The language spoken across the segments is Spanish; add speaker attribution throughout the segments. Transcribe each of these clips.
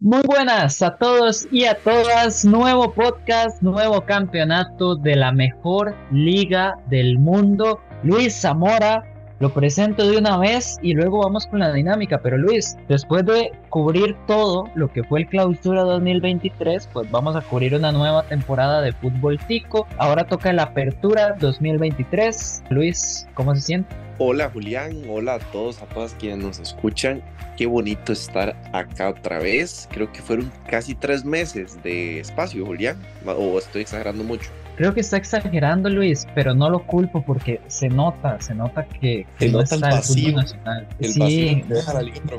Speaker 1: Muy buenas a todos y a todas. Nuevo podcast, nuevo campeonato de la mejor liga del mundo. Luis Zamora lo presento de una vez y luego vamos con la dinámica. Pero Luis, después de cubrir todo lo que fue el clausura 2023, pues vamos a cubrir una nueva temporada de fútbol tico. Ahora toca la apertura 2023. Luis, ¿cómo se siente?
Speaker 2: Hola Julián, hola a todos, a todas quienes nos escuchan. Qué bonito estar acá otra vez. Creo que fueron casi tres meses de espacio, Julián. O estoy exagerando mucho.
Speaker 1: Creo que está exagerando Luis, pero no lo culpo porque se nota, se nota que,
Speaker 2: no está el
Speaker 1: fútbol nacional. sí,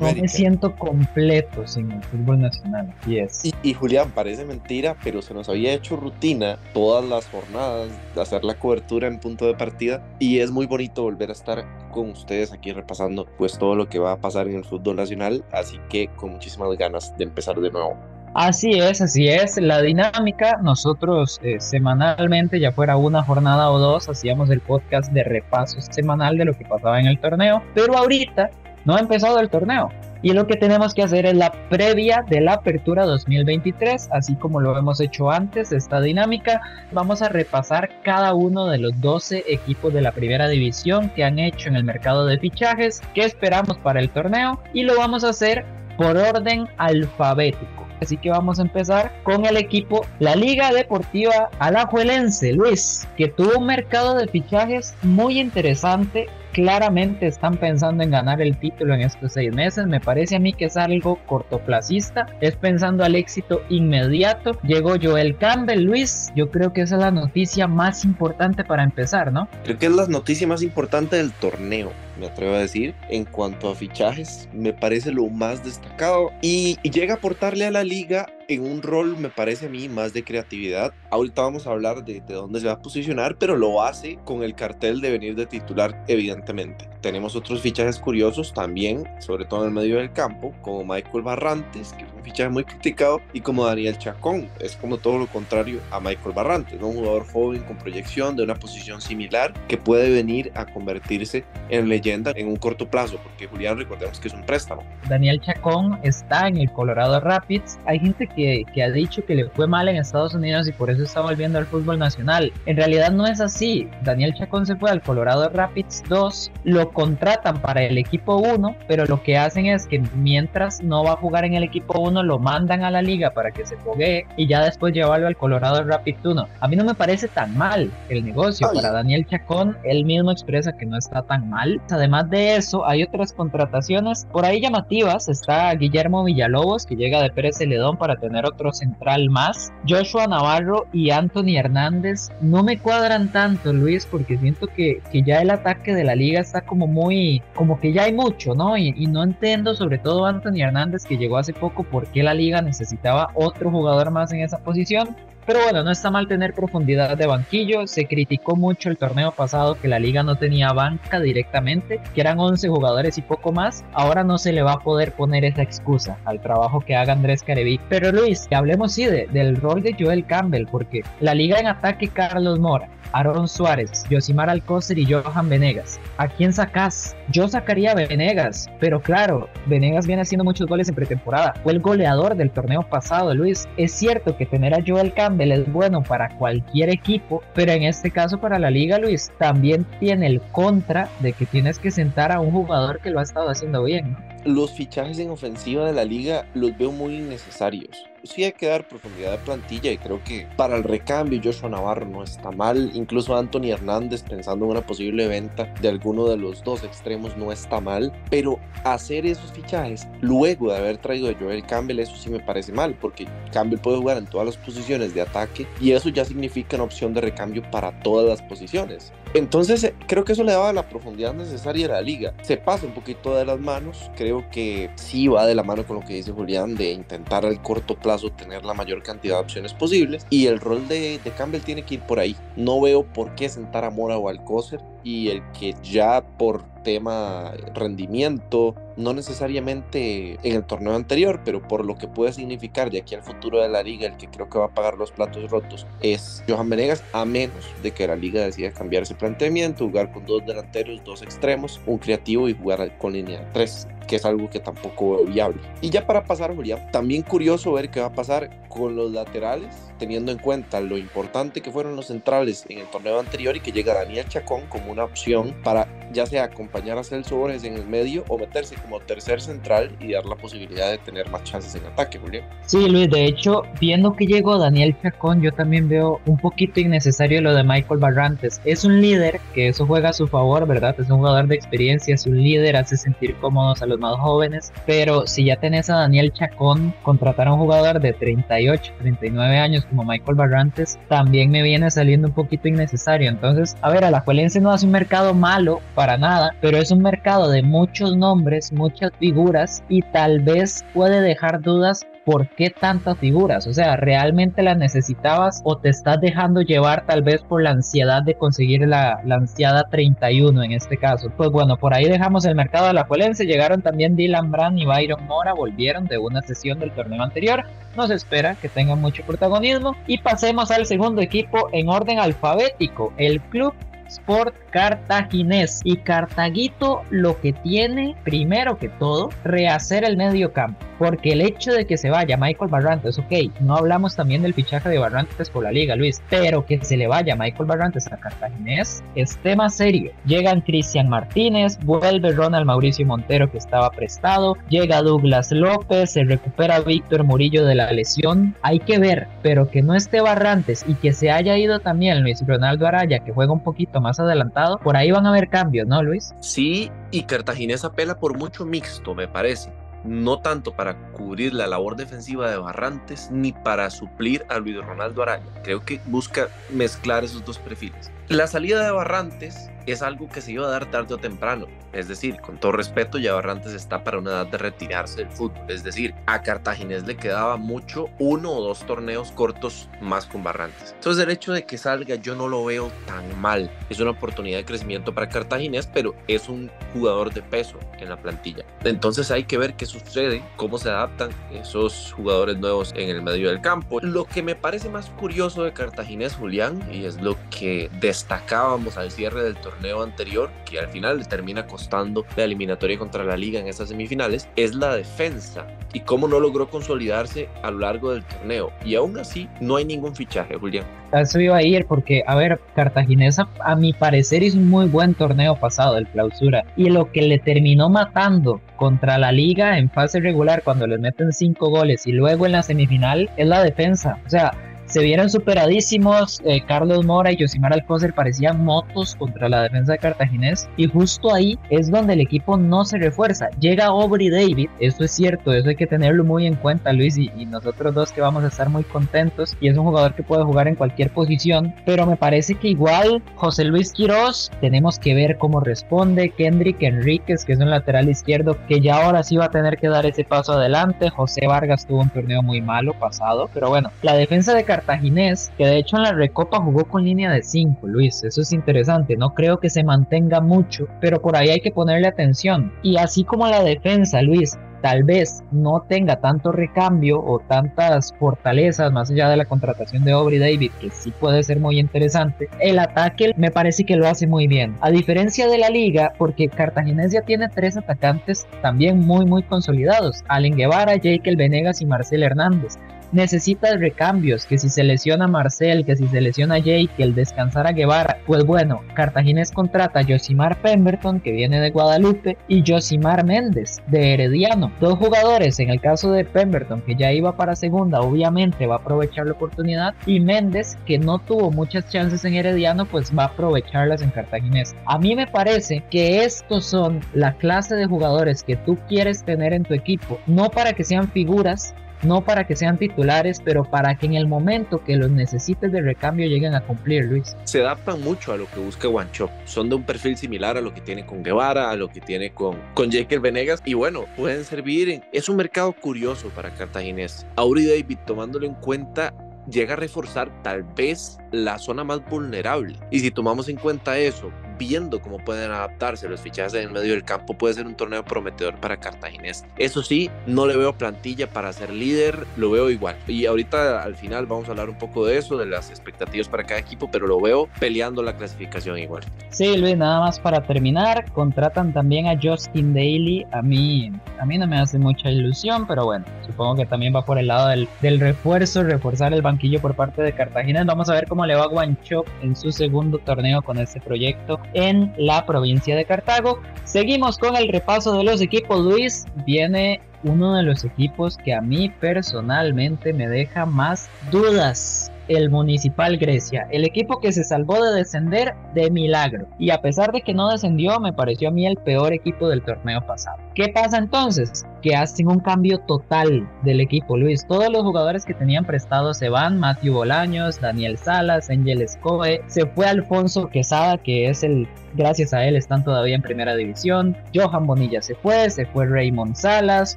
Speaker 1: no me siento completo sin el fútbol nacional.
Speaker 2: Y, y, Julián, parece mentira, pero se nos había hecho rutina todas las jornadas de hacer la cobertura en punto de partida y es muy bonito volver a estar con ustedes aquí repasando pues todo lo que va a pasar en el fútbol nacional, así que con muchísimas ganas de empezar de nuevo.
Speaker 1: Así es, así es. La dinámica, nosotros eh, semanalmente, ya fuera una jornada o dos, hacíamos el podcast de repaso semanal de lo que pasaba en el torneo, pero ahorita no ha empezado el torneo. Y lo que tenemos que hacer es la previa de la apertura 2023, así como lo hemos hecho antes, esta dinámica. Vamos a repasar cada uno de los 12 equipos de la primera división que han hecho en el mercado de fichajes, qué esperamos para el torneo y lo vamos a hacer por orden alfabético. Así que vamos a empezar con el equipo, la Liga Deportiva Alajuelense, Luis, que tuvo un mercado de fichajes muy interesante claramente están pensando en ganar el título en estos seis meses. Me parece a mí que es algo cortoplacista. Es pensando al éxito inmediato. Llegó Joel Campbell, Luis. Yo creo que esa es la noticia más importante para empezar, ¿no?
Speaker 2: Creo que es la noticia más importante del torneo me atrevo a decir. En cuanto a fichajes, me parece lo más destacado y, llega a aportarle a la liga en un rol, me parece a mí, más de creatividad. Ahorita vamos a hablar de, de, dónde se va a posicionar, pero lo hace con el cartel de venir de titular, evidentemente. Tenemos otros fichajes curiosos también, sobre todo en el medio del campo, como Michael Barrantes, que es un fichaje muy criticado, y como Daniel Chacón, es como todo lo contrario a Michael Barrantes, un jugador joven con proyección de una posición similar que puede venir a convertirse en leyenda en un corto plazo, porque Julián recordemos que es un préstamo.
Speaker 1: Daniel Chacón está en el Colorado Rapids. Hay gente que, que ha dicho que le fue mal en Estados Unidos y por eso está volviendo al fútbol nacional. En realidad no es así. Daniel Chacón se fue al Colorado Rapids 2, lo contratan para el equipo 1, pero lo que hacen es que mientras no va a jugar en el equipo 1, lo mandan a la liga para que se foguee y ya después llevarlo al Colorado Rapids 1. A mí no me parece tan mal el negocio. Para Daniel Chacón, él mismo expresa que no está tan mal. Además de eso, hay otras contrataciones por ahí llamativas. Está Guillermo Villalobos, que llega de Pérez Celedón para tener otro central más. Joshua Navarro y Anthony Hernández no me cuadran tanto, Luis, porque siento que, que ya el ataque de la liga está como muy, como que ya hay mucho, ¿no? Y, y no entiendo, sobre todo Anthony Hernández, que llegó hace poco, por qué la liga necesitaba otro jugador más en esa posición. Pero bueno, no está mal tener profundidad de banquillo. Se criticó mucho el torneo pasado que la liga no tenía banca directamente, que eran 11 jugadores y poco más. Ahora no se le va a poder poner esa excusa al trabajo que haga Andrés Careví. Pero Luis, hablemos sí del rol de Joel Campbell, porque la liga en ataque Carlos Mora, Aaron Suárez, Yosimar Alcócer y Johan Venegas. ¿A quién sacás? Yo sacaría a Venegas, pero claro, Venegas viene haciendo muchos goles en pretemporada. Fue el goleador del torneo pasado, Luis. Es cierto que tener a Joel Campbell es bueno para cualquier equipo, pero en este caso para la liga, Luis, también tiene el contra de que tienes que sentar a un jugador que lo ha estado haciendo bien.
Speaker 2: Los fichajes en ofensiva de la liga los veo muy innecesarios sí hay que dar profundidad de plantilla y creo que para el recambio Joshua Navarro no está mal, incluso Anthony Hernández pensando en una posible venta de alguno de los dos extremos no está mal, pero hacer esos fichajes luego de haber traído a Joel Campbell eso sí me parece mal, porque Campbell puede jugar en todas las posiciones de ataque y eso ya significa una opción de recambio para todas las posiciones. Entonces eh, creo que eso le daba la profundidad necesaria a la liga. Se pasa un poquito de las manos, creo que sí va de la mano con lo que dice Julián de intentar al corto plazo tener la mayor cantidad de opciones posibles y el rol de, Campbell tiene que ir por ahí. No veo por qué sentar a Mora o Alcócer y el que ya por tema rendimiento no necesariamente en el torneo anterior, pero por lo que puede significar de aquí al futuro de la liga, el que creo que va a pagar los platos rotos es Johan Venegas, a menos de que la liga decida cambiar ese planteamiento, jugar con dos delanteros, dos extremos, un creativo y jugar con línea de tres que es algo que tampoco veo viable. Y ya para pasar, Julián, también curioso ver qué va a pasar con los laterales, teniendo en cuenta lo importante que fueron los centrales en el torneo anterior y que llega Daniel Chacón como una opción para ya sea acompañar a Celso Borges en el medio o meterse como tercer central y dar la posibilidad de tener más chances en ataque, Julián.
Speaker 1: Sí, Luis, de hecho, viendo que llegó Daniel Chacón, yo también veo un poquito innecesario lo de Michael Barrantes. Es un líder, que eso juega a su favor, ¿verdad? Es un jugador de experiencia, es un líder, hace sentir cómodos a los más jóvenes, pero si ya tenés a Daniel Chacón, contratar a un jugador de 38, 39 años como Michael Barrantes, también me viene saliendo un poquito innecesario. Entonces, a ver, Alajuelense no hace un mercado malo para nada, pero es un mercado de muchos nombres, muchas figuras y tal vez puede dejar dudas ¿por qué tantas figuras? O sea, ¿realmente las necesitabas o te estás dejando llevar tal vez por la ansiedad de conseguir la, ansiada 31 en este caso? Pues bueno, por ahí dejamos el mercado de la Juelense, llegaron también Dylan Brand y Byron Mora, volvieron de una sesión del torneo anterior, nos espera que tengan mucho protagonismo y pasemos al segundo equipo en orden alfabético, el Club Sport Cartaginés. Y Cartaguito lo que tiene, primero que todo, rehacer el medio campo. Porque el hecho de que se vaya Michael Barrantes, ok, no hablamos también del fichaje de Barrantes por la liga, Luis, pero que se le vaya Michael Barrantes a Cartaginés es tema serio. Llegan Cristian Martínez, vuelve Ronald Mauricio Montero que estaba prestado, llega Douglas López, se recupera Víctor Murillo de la lesión. Hay que ver, pero que no esté Barrantes y que se haya ido también Luis Ronaldo Araya, que juega un poquito más adelantado, por ahí van a haber cambios, ¿no, Luis?
Speaker 2: Sí, y Cartaginés apela por mucho mixto, me parece no tanto para cubrir la labor defensiva de Barrantes ni para suplir a Luis Ronaldo Araya. Creo que busca mezclar esos dos perfiles. La salida de Barrantes es algo que se iba a dar tarde o temprano. Es decir, con todo respeto, ya Barrantes está para una edad de retirarse del fútbol. Es decir, a Cartaginés le quedaba mucho uno o dos torneos cortos más con Barrantes. Entonces el hecho de que salga yo no lo veo tan mal. Es una oportunidad de crecimiento para Cartaginés, pero es un jugador de peso en la plantilla. Entonces hay que ver qué sucede, cómo se adaptan esos jugadores nuevos en el medio del campo. Lo que me parece más curioso de Cartaginés, Julián, y es lo que destacábamos al cierre del torneo anterior, que al final le termina costando la eliminatoria contra la liga en estas semifinales, es la defensa y cómo no logró consolidarse a lo largo del torneo. Y aún así, no hay ningún fichaje, Julián.
Speaker 1: Eso iba a ir porque, a ver, Cartaginesa a mi parecer hizo un muy buen torneo pasado, el clausura. Y lo que le terminó matando contra la liga en fase regular cuando les meten cinco goles y luego en la semifinal es la defensa. O sea, se vieron superadísimos. Eh, Carlos Mora y Josimar Alcócer parecían motos contra la defensa de Cartaginés. Y justo ahí es donde el equipo no se refuerza. Llega Aubrey David, eso es cierto, eso hay que tenerlo muy en cuenta, Luis. Y, y, nosotros dos que vamos a estar muy contentos. Y es un jugador que puede jugar en cualquier posición. Pero me parece que igual José Luis Quiroz, tenemos que ver cómo responde. Kendrick Enríquez, que es un lateral izquierdo, que ya ahora sí va a tener que dar ese paso adelante. José Vargas tuvo un torneo muy malo pasado. Pero bueno, la defensa de Cartaginés cartaginés, que de hecho en la Recopa jugó con línea de 5, Luis. Eso es interesante. No creo que se mantenga mucho, pero por ahí hay que ponerle atención. Y así como la defensa, Luis, tal vez no tenga tanto recambio o tantas fortalezas más allá de la contratación de Aubrey David, que sí puede ser muy interesante, el ataque me parece que lo hace muy bien. A diferencia de la liga, porque Cartaginés ya tiene tres atacantes también muy muy consolidados, Allen Guevara, Jake Venegas y Marcel Hernández necesita recambios, que si se lesiona Marcel, que si se lesiona Jake, que el descansar a Guevara, pues bueno, Cartaginés contrata a Josimar Pemberton, que viene de Guadalupe, y Josimar Méndez, de Herediano. Dos jugadores, en el caso de Pemberton, que ya iba para segunda, obviamente va a aprovechar la oportunidad, y Méndez, que no tuvo muchas chances en Herediano, pues va a aprovecharlas en Cartaginés. A mí me parece que estos son la clase de jugadores que tú quieres tener en tu equipo, no para que sean figuras, no para que sean titulares, pero para que en el momento que los necesites de recambio lleguen a cumplir, Luis.
Speaker 2: Se adaptan mucho a lo que busca Guancho. Son de un perfil similar a lo que tiene con Guevara, a lo que tiene con, con Jekyll Venegas. Y bueno, pueden servir. En, es un mercado curioso para Cartaginés. Auri David, tomándolo en cuenta, llega a reforzar tal vez la zona más vulnerable. Y si tomamos en cuenta eso, viendo cómo pueden adaptarse los fichajes en medio del campo, puede ser un torneo prometedor para Cartaginés. Eso sí, no le veo plantilla para ser líder, lo veo igual. Y ahorita al final vamos a hablar un poco de eso, de las expectativas para cada equipo, pero lo veo peleando la clasificación igual.
Speaker 1: Sí, Luis, nada más para terminar, contratan también a Justin Daly. A mí, a mí no me hace mucha ilusión, pero bueno, supongo que también va por el lado del, del refuerzo, reforzar el banquillo por parte de Cartagena. Vamos a ver cómo le va a Guancho en su segundo torneo con este proyecto en la provincia de Cartago. Seguimos con el repaso de los equipos. Luis viene uno de los equipos que a mí personalmente me deja más dudas el Municipal Grecia, el equipo que se salvó de descender de milagro. Y a pesar de que no descendió, me pareció a mí el peor equipo del torneo pasado. ¿Qué pasa entonces? Que hacen un cambio total del equipo, Luis. Todos los jugadores que tenían prestados se van, Matthew Bolaños, Daniel Salas, Angel Escoe, se fue Alfonso Quesada, que es el, gracias a él están todavía en primera división, Johan Bonilla se fue, se fue Raymond Salas,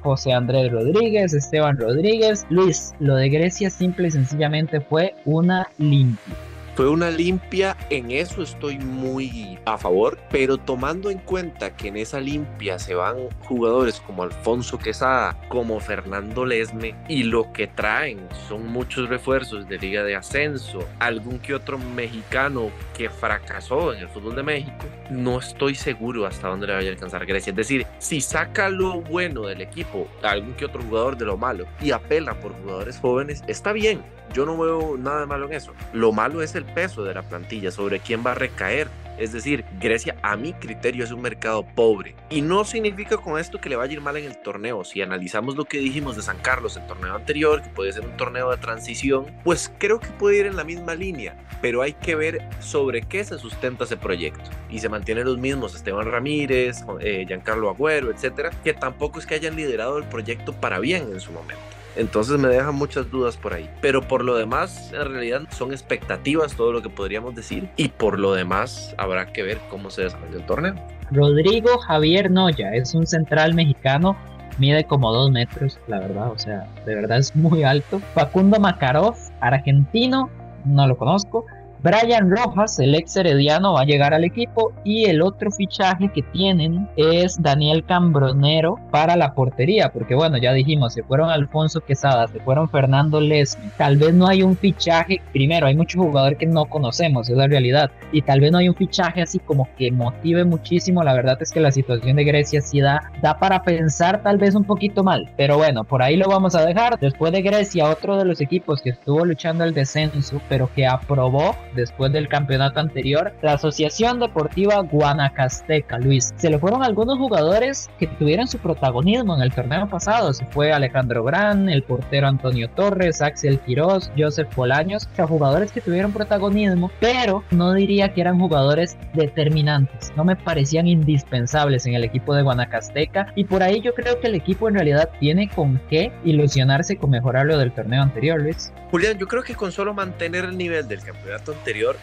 Speaker 1: José Andrés Rodríguez, Esteban Rodríguez, Luis, lo de Grecia simple y sencillamente fue una limpia.
Speaker 2: Fue una limpia, en eso estoy muy a favor, pero tomando en cuenta que en esa limpia se van jugadores como Alfonso Quesada, como Fernando Lesme, y lo que traen son muchos refuerzos de Liga de Ascenso, algún que otro mexicano que fracasó en el fútbol de México, no estoy seguro hasta dónde le vaya a alcanzar Grecia. Es decir, si saca lo bueno del equipo, algún que otro jugador de lo malo, y apela por jugadores jóvenes, está bien. Yo no veo nada malo en eso. Lo malo es el peso de la plantilla, sobre quién va a recaer. Es decir, Grecia a mi criterio es un mercado pobre. Y no significa con esto que le vaya a ir mal en el torneo. Si analizamos lo que dijimos de San Carlos el torneo anterior, que puede ser un torneo de transición, pues creo que puede ir en la misma línea. Pero hay que ver sobre qué se sustenta ese proyecto. Y se mantienen los mismos Esteban Ramírez, eh, Giancarlo Agüero, etcétera, que tampoco es que hayan liderado el proyecto para bien en su momento. Entonces me dejan muchas dudas por ahí. Pero por lo demás, en realidad son expectativas todo lo que podríamos decir. Y por lo demás, habrá que ver cómo se desarrolla el torneo.
Speaker 1: Rodrigo Javier Noya es un central mexicano. Mide como dos metros, la verdad, o sea, de verdad es muy alto. Facundo Makarov, argentino, no lo conozco. Brian Rojas, el ex herediano, va a llegar al equipo y el otro fichaje que tienen es Daniel Cambronero para la portería, porque bueno, ya dijimos, se fueron Alfonso Quesada, se fueron Fernando Lesme, tal vez no hay un fichaje, primero hay muchos jugadores que no conocemos, es la realidad, y tal vez no hay un fichaje así como que motive muchísimo, la verdad es que la situación de Grecia sí da, da para pensar tal vez un poquito mal, pero bueno, por ahí lo vamos a dejar, después de Grecia, otro de los equipos que estuvo luchando el descenso, pero que aprobó después del campeonato anterior, la Asociación Deportiva Guanacasteca, Luis. Se le fueron algunos jugadores que tuvieron su protagonismo en el torneo pasado. Se fue Alejandro Gran, el portero Antonio Torres, Axel Quiroz, Joseph Polaños, o sea, jugadores que tuvieron protagonismo, pero no diría que eran jugadores determinantes. No me parecían indispensables en el equipo de Guanacasteca y por ahí yo creo que el equipo en realidad tiene con qué ilusionarse con mejorar lo del torneo anterior, Luis.
Speaker 2: Julián, yo creo que con solo mantener el nivel del campeonato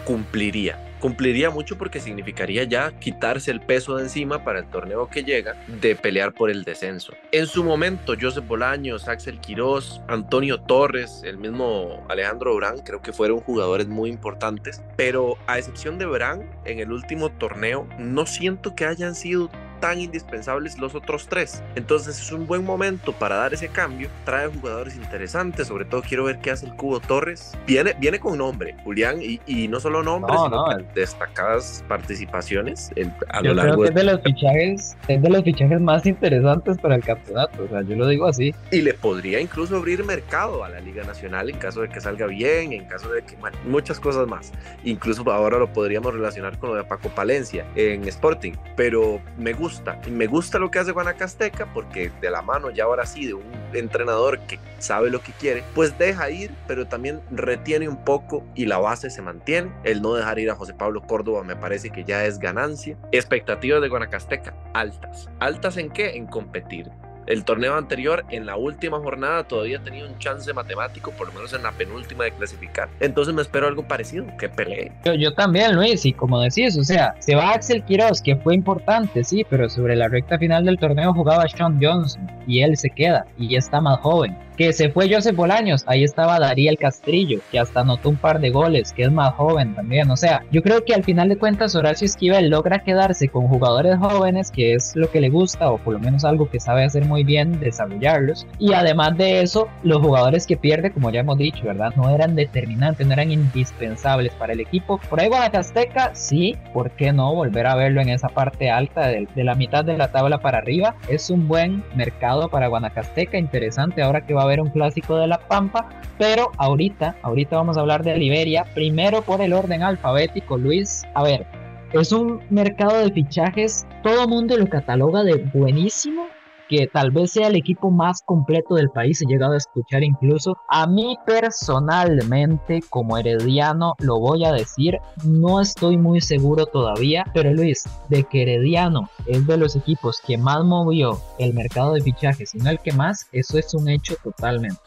Speaker 2: cumpliría. Cumpliría mucho porque significaría ya quitarse el peso de encima para el torneo que llega de pelear por el descenso. En su momento, Joseph Bolaños, Axel Quiroz, Antonio Torres, el mismo Alejandro Brán, creo que fueron jugadores muy importantes, pero a excepción de Brán, en el último torneo, no siento que hayan sido tan indispensables los otros tres. Entonces es un buen momento para dar ese cambio. Trae jugadores interesantes, sobre todo quiero ver qué hace el Cubo Torres. Viene, viene con nombre, Julián, y, no solo nombre, sino destacadas participaciones
Speaker 1: a lo largo creo que es de los fichajes, es de los fichajes más interesantes para el campeonato, o sea, yo lo digo así.
Speaker 2: Y le podría incluso abrir mercado a la Liga Nacional en caso de que salga bien, en caso de que, bueno, muchas cosas más. Incluso ahora lo podríamos relacionar con lo de Paco Palencia en Sporting, pero me gusta me gusta lo que hace Guanacasteca porque de la mano ya ahora sí de un entrenador que sabe lo que quiere, pues deja ir, pero también retiene un poco y la base se mantiene. El no dejar ir a José Pablo Córdoba me parece que ya es ganancia. Expectativas de Guanacasteca altas. ¿Altas en qué? En competir el torneo anterior, en la última jornada, todavía tenía un chance matemático, por lo menos en la penúltima de clasificar. Entonces me espero algo parecido, que pelee.
Speaker 1: Yo, también, Luis, y como decís, o sea, se va Axel Quiroz, que fue importante, sí, pero sobre la recta final del torneo jugaba Sean Johnson. y él se queda y está más joven. Que se fue Joseph Bolaños, ahí estaba Dariel Castrillo, que hasta anotó un par de goles, que es más joven también. O sea, yo creo que al final de cuentas Horacio Esquivel logra quedarse con jugadores jóvenes, que es lo que le gusta, o por lo menos algo que sabe hacer muy bien, desarrollarlos. Y además de eso, los jugadores que pierde, como ya hemos dicho, ¿verdad? No eran determinantes, no eran indispensables para el equipo. Por ahí Guanacasteca, sí, ¿por qué no volver a verlo en esa parte alta de, de la mitad de la tabla para arriba? Es un buen mercado para Guanacasteca, interesante ahora que va a haber un clásico de la Pampa, pero ahorita, ahorita vamos a hablar de Liberia, primero por el orden alfabético, Luis. A ver, es un mercado de fichajes, todo mundo lo cataloga de buenísimo, que tal vez sea el equipo más completo del país, he llegado a escuchar incluso. A mí personalmente, como herediano, lo voy a decir, no estoy muy seguro todavía, pero Luis, de que Herediano es de los equipos que más movió el mercado de fichajes, y no el que más, eso es un hecho totalmente.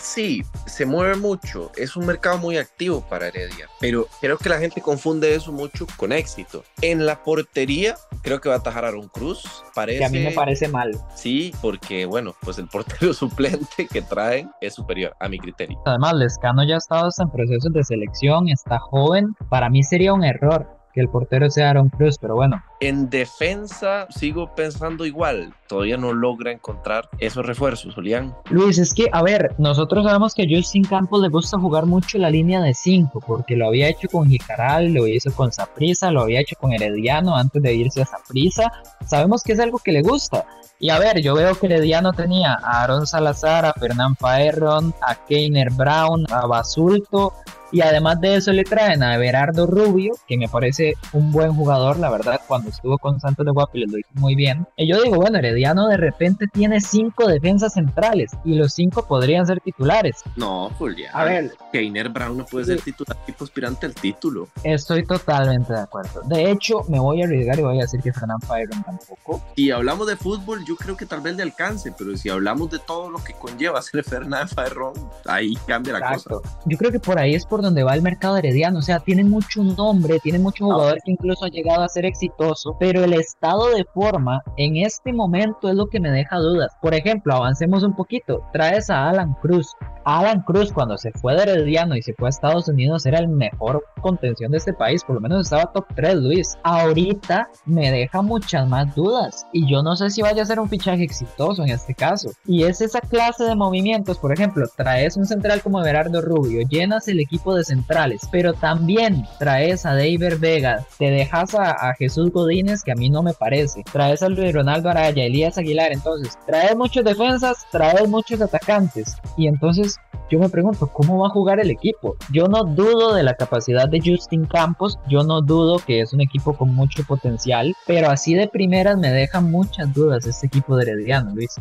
Speaker 2: Sí, se mueve mucho, es un mercado muy activo para Heredia, pero creo que la gente confunde eso mucho con éxito. En la portería, creo que va a atajar Aaron Cruz, parece...
Speaker 1: Que a mí me parece mal.
Speaker 2: Sí, porque bueno, pues el portero suplente que traen es superior a mi criterio.
Speaker 1: Además, Lescano ya ha estado en procesos de selección, está joven, para mí sería un error que el portero sea Aaron Cruz, pero bueno.
Speaker 2: En defensa sigo pensando igual, todavía no logra encontrar esos refuerzos, Julián.
Speaker 1: Luis, es que, a ver, nosotros sabemos que a Justin Campos le gusta jugar mucho la línea de 5, porque lo había hecho con Jicaral, lo hizo con Saprisa, lo había hecho con Herediano antes de irse a Saprisa. Sabemos que es algo que le gusta. Y a ver, yo veo que Herediano tenía a Aaron Salazar, a Fernán Faerron, a Keiner Brown, a Basulto, y además de eso le traen a Everardo Rubio, que me parece un buen jugador, la verdad, cuando estuvo con Santos de Guapiles lo hizo muy bien. Y yo digo, bueno, Herediano de repente tiene cinco defensas centrales y los cinco podrían ser titulares.
Speaker 2: No, Julián. A ver, Keiner Brown no puede ser titular tipo aspirante al título.
Speaker 1: Estoy totalmente de acuerdo. De hecho, me voy a arriesgar y voy a decir que Fernán Faerron tampoco.
Speaker 2: Si hablamos de fútbol, yo creo que tal vez le alcance, pero si hablamos de todo lo que conlleva ser Fernán Faerron, ahí cambia la cosa.
Speaker 1: Yo creo que por ahí es por donde va el mercado herediano. O sea, tiene mucho nombre, tiene mucho ah, jugador que incluso ha llegado a ser exitoso, pero el estado de forma en este momento es lo que me deja dudas. Por ejemplo, avancemos un poquito. Traes a Alan Cruz. Alan Cruz cuando se fue de Herediano y se fue a Estados Unidos era el mejor contención de este país, por lo menos estaba top 3 Luis. Ahorita me deja muchas más dudas y yo no sé si vaya a ser un fichaje exitoso en este caso. Y es esa clase de movimientos, por ejemplo, traes un central como Gerardo Rubio, llenas el equipo de centrales, pero también traes a David Vega, te dejas a, Jesús Godínez que a mí no me parece, traes a Luis Ronaldo Araya, Elías Aguilar, entonces traes muchos defensas, traes muchos atacantes y entonces yo me pregunto, ¿cómo va a jugar el equipo? Yo no dudo de la capacidad de Justin Campos, yo no dudo que es un equipo con mucho potencial, pero así de primeras me deja muchas dudas este equipo de Herediano, Luis.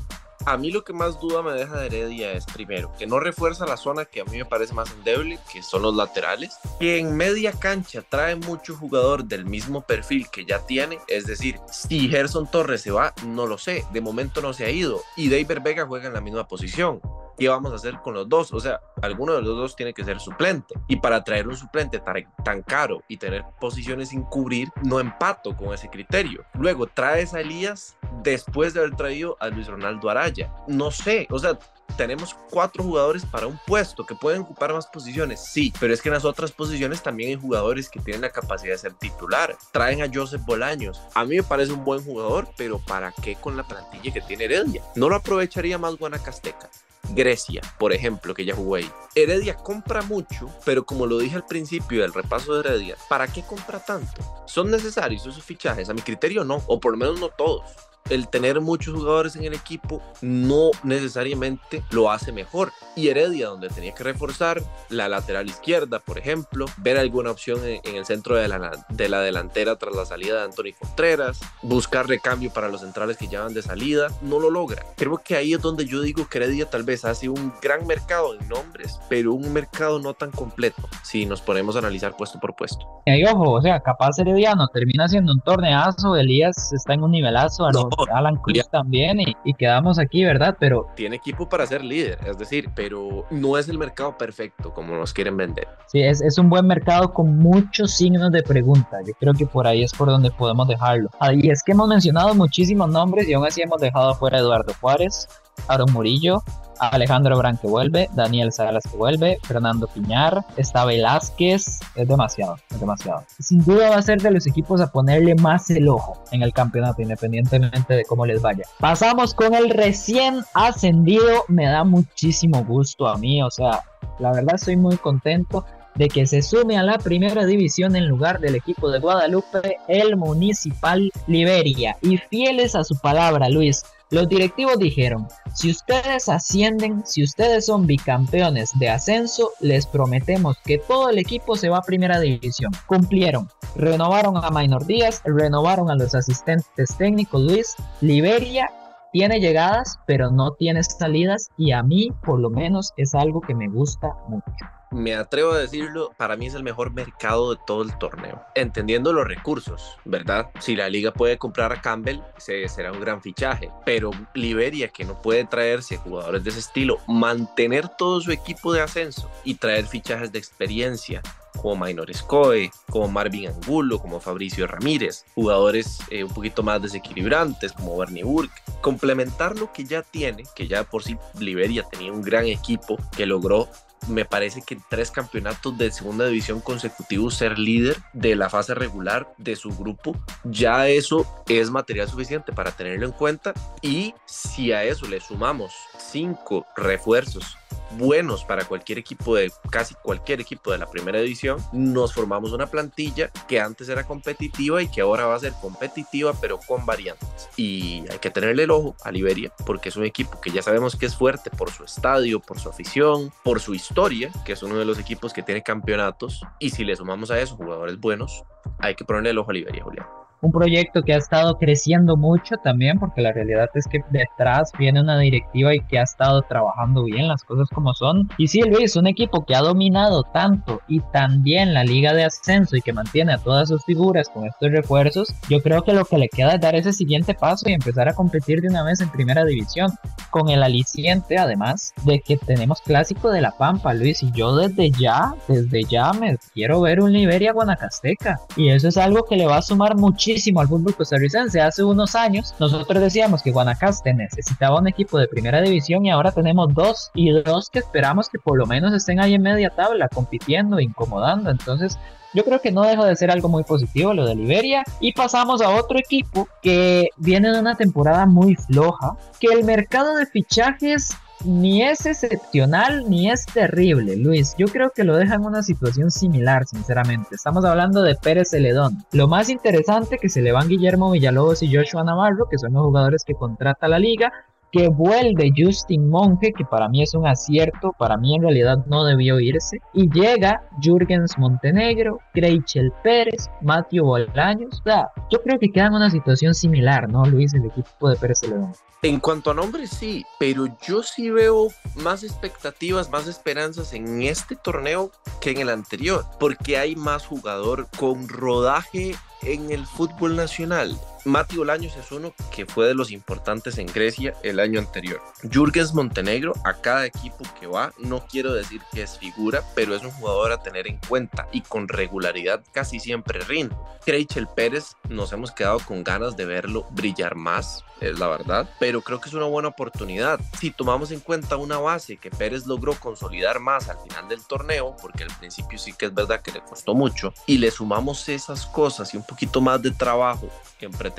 Speaker 2: A mí lo que más duda me deja de Heredia es primero que no refuerza la zona que a mí me parece más endeble, que son los laterales, que en media cancha trae mucho jugador del mismo perfil que ya tiene, es decir, si Gerson Torres se va, no lo sé, de momento no se ha ido y David Vega juega en la misma posición. ¿qué vamos a hacer con los dos? O sea, alguno de los dos tiene que ser suplente. Y para traer un suplente tan, caro y tener posiciones sin cubrir, no empato con ese criterio. Luego traes a Elías después de haber traído a Luis Ronaldo Araya. No sé, o sea, tenemos cuatro jugadores para un puesto que pueden ocupar más posiciones, sí, pero es que en las otras posiciones también hay jugadores que tienen la capacidad de ser titular. Traen a Joseph Bolaños. A mí me parece un buen jugador, pero ¿para qué con la plantilla que tiene Heredia? No lo aprovecharía más Guanacasteca. Grecia, por ejemplo, que ya jugó ahí. Heredia compra mucho, pero como lo dije al principio del repaso de Heredia, ¿para qué compra tanto? ¿Son necesarios esos fichajes? A mi criterio no, o por lo menos no todos el tener muchos jugadores en el equipo no necesariamente lo hace mejor. Y Heredia, donde tenía que reforzar la lateral izquierda, por ejemplo, ver alguna opción en, el centro de la, de la delantera tras la salida de Anthony Contreras, buscar recambio para los centrales que llevan de salida, no lo logra. Creo que ahí es donde yo digo que Heredia tal vez hace un gran mercado en nombres, pero un mercado no tan completo si nos ponemos a analizar puesto por puesto.
Speaker 1: Y ojo, o sea, capaz Herediano termina siendo un torneazo, Elías está en un nivelazo, a Alan Cruz también y, quedamos aquí, ¿verdad? Pero
Speaker 2: tiene equipo para ser líder, es decir, pero no es el mercado perfecto como nos quieren vender.
Speaker 1: Sí, es, es un buen mercado con muchos signos de pregunta. Yo creo que por ahí es por donde podemos dejarlo. Ah, y es que hemos mencionado muchísimos nombres y aún así hemos dejado fuera a Eduardo Juárez, Aaron Murillo, Alejandro Brand que vuelve, Daniel Salas que vuelve, Fernando Piñar, está Velázquez, es demasiado, es demasiado. Sin duda va a ser de los equipos a ponerle más el ojo en el campeonato, independientemente de cómo les vaya. Pasamos con el recién ascendido, me da muchísimo gusto a mí, o sea, la verdad estoy muy contento de que se sume a la primera división en lugar del equipo de Guadalupe, el Municipal Liberia. Y fieles a su palabra, Luis, los directivos dijeron, si ustedes ascienden, si ustedes son bicampeones de ascenso, les prometemos que todo el equipo se va a primera división. Cumplieron. Renovaron a Minor Díaz, renovaron a los asistentes técnicos Luis, Liberia tiene llegadas, pero no tiene salidas y a mí por lo menos es algo que me gusta mucho
Speaker 2: me atrevo a decirlo, para mí es el mejor mercado de todo el torneo. Entendiendo los recursos, ¿verdad? Si la liga puede comprar a Campbell, será un gran fichaje. Pero Liberia, que no puede traerse jugadores de ese estilo, mantener todo su equipo de ascenso y traer fichajes de experiencia, como Minor Scoe, como Marvin Angulo, como Fabricio Ramírez, jugadores eh, un poquito más desequilibrantes como Bernie Burke, complementar lo que ya tiene, que ya por sí Liberia tenía un gran equipo que logró me parece que tres campeonatos de segunda división consecutivos ser líder de la fase regular de su grupo, ya eso es material suficiente para tenerlo en cuenta. Y si a eso le sumamos cinco refuerzos buenos para cualquier equipo de casi cualquier equipo de la primera división, nos formamos una plantilla que antes era competitiva y que ahora va a ser competitiva pero con variantes. Y hay que tenerle el ojo a Liberia porque es un equipo que ya sabemos que es fuerte por su estadio, por su afición, por su historia, que es uno de los equipos que tiene campeonatos. Y si le sumamos a eso jugadores buenos, hay que ponerle el ojo a Liberia, Julián
Speaker 1: un proyecto que ha estado creciendo mucho también, porque la realidad es que detrás viene una directiva y que ha estado trabajando bien las cosas como son. Y sí, Luis, un equipo que ha dominado tanto y tan bien la liga de ascenso y que mantiene a todas sus figuras con estos refuerzos, yo creo que lo que le queda es dar ese siguiente paso y empezar a competir de una vez en primera división, con el aliciente además de que tenemos clásico de la Pampa, Luis, y yo desde ya, desde ya me quiero ver un Liberia Guanacasteca, y eso es algo que le va a sumar mucho muchísimo al fútbol costarricense. Hace unos años nosotros decíamos que Guanacaste necesitaba un equipo de primera división y ahora tenemos dos y dos que esperamos que por lo menos estén ahí en media tabla compitiendo, incomodando. Entonces yo creo que no deja de ser algo muy positivo lo de Liberia. Y pasamos a otro equipo que viene de una temporada muy floja, que el mercado de fichajes ni es excepcional ni es terrible, Luis. Yo creo que lo deja en una situación similar, sinceramente. Estamos hablando de Pérez Celedón. Lo más interesante que se le van Guillermo Villalobos y Joshua Navarro, que son los jugadores que contrata la liga, que vuelve Justin Monge, que para mí es un acierto, para mí en realidad no debió irse, y llega Jürgens Montenegro, Greichel Pérez, Matthew Bolaños, o sea, yo creo que queda en una situación similar, ¿no, Luis, el equipo de Pérez Celedón?
Speaker 2: En cuanto a nombres, sí, pero yo sí veo más expectativas, más esperanzas en este torneo que en el anterior, porque hay más jugador con rodaje en el fútbol nacional. Mati Bolaños es uno que fue de los importantes en Grecia el año anterior. Jürgens Montenegro, a cada equipo que va, no quiero decir que es figura, pero es un jugador a tener en cuenta y con regularidad casi siempre rinde. Creichel Pérez, nos hemos quedado con ganas de verlo brillar más, es la verdad, pero creo que es una buena oportunidad. Si tomamos en cuenta una base que Pérez logró consolidar más al final del torneo, porque al principio sí que es verdad que le costó mucho, y le sumamos esas cosas y un poquito más de trabajo en pretemporada